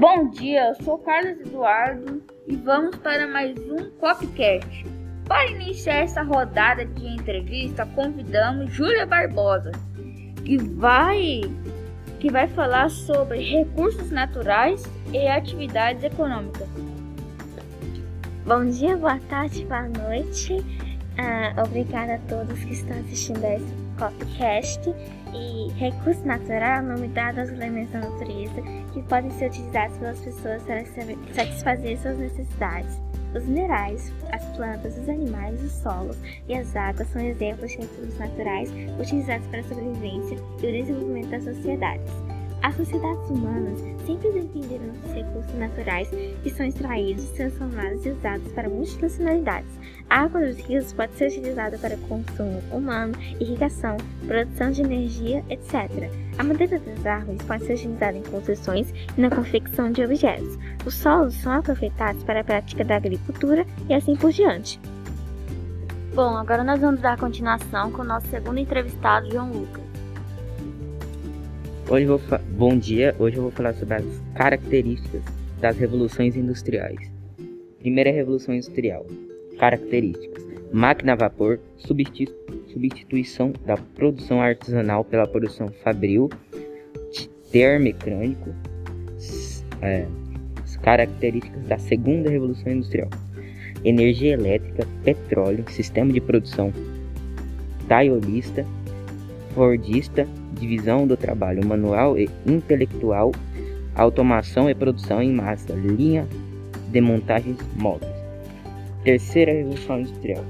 Bom dia, eu sou Carlos Eduardo e vamos para mais um Copcast. Para iniciar essa rodada de entrevista, convidamos Júlia Barbosa, que vai que vai falar sobre recursos naturais e atividades econômicas. Bom dia, boa tarde, boa noite. Uh, obrigada a todos que estão assistindo a esse Copcast. E recurso natural é o nome dado aos elementos da natureza que podem ser utilizados pelas pessoas para satisfazer suas necessidades. Os minerais, as plantas, os animais, os solos e as águas são exemplos de recursos naturais utilizados para a sobrevivência e o desenvolvimento das sociedades. As sociedades humanas sempre dependeram dos recursos naturais que são extraídos, transformados e usados para múltiplas finalidades. A água dos rios pode ser utilizada para consumo humano, irrigação, produção de energia, etc. A madeira das árvores pode ser utilizada em construções e na confecção de objetos. Os solos são aproveitados para a prática da agricultura e assim por diante. Bom, agora nós vamos dar continuação com o nosso segundo entrevistado, João Lucas. Hoje vou Bom dia, hoje eu vou falar sobre as características das revoluções industriais. Primeira revolução industrial. Características: máquina a vapor, substituição da produção artesanal pela produção fabril, termecânico. É, características da segunda revolução industrial: energia elétrica, petróleo, sistema de produção taiolista, fordista, divisão do trabalho manual e intelectual, automação e produção em massa, linha de montagens móveis. Terceira revolução industrial: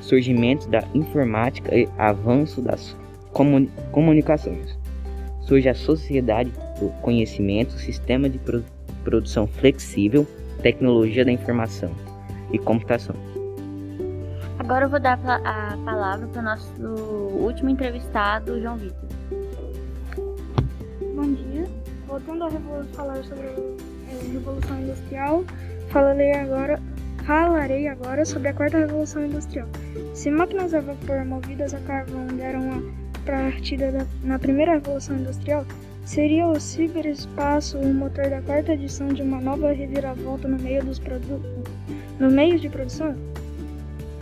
surgimento da informática e avanço das comuni comunicações. Surge a sociedade do conhecimento, sistema de pro produção flexível, tecnologia da informação e computação. Agora eu vou dar a palavra para o nosso último entrevistado, João Vitor. Bom dia. Voltando a falar sobre a é, Revolução Industrial, falarei agora, falarei agora sobre a Quarta Revolução Industrial. Se máquinas a vapor movidas a carvão deram a partida da, na Primeira Revolução Industrial, seria o ciberespaço o motor da quarta edição de uma nova reviravolta no meio dos produtos, no meio de produção?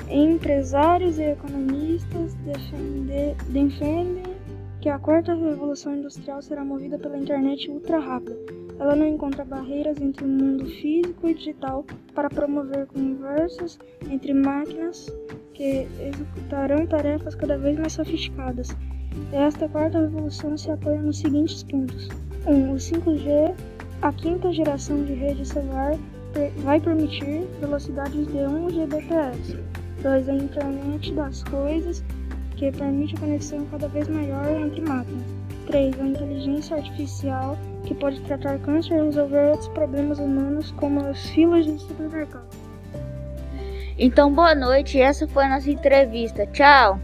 Empresários e economistas defende, defendem que a quarta revolução industrial será movida pela internet ultra rápida. Ela não encontra barreiras entre o mundo físico e digital para promover conversas entre máquinas que executarão tarefas cada vez mais sofisticadas. Esta quarta revolução se apoia nos seguintes pontos: 1. Um, o 5G, a quinta geração de rede celular, vai permitir velocidades de 1 Gbps. 2. A internet das coisas que permite a conexão cada vez maior entre máquinas. 3. A inteligência artificial, que pode tratar câncer e resolver outros problemas humanos, como as filas de supermercado. Então, boa noite. Essa foi a nossa entrevista. Tchau!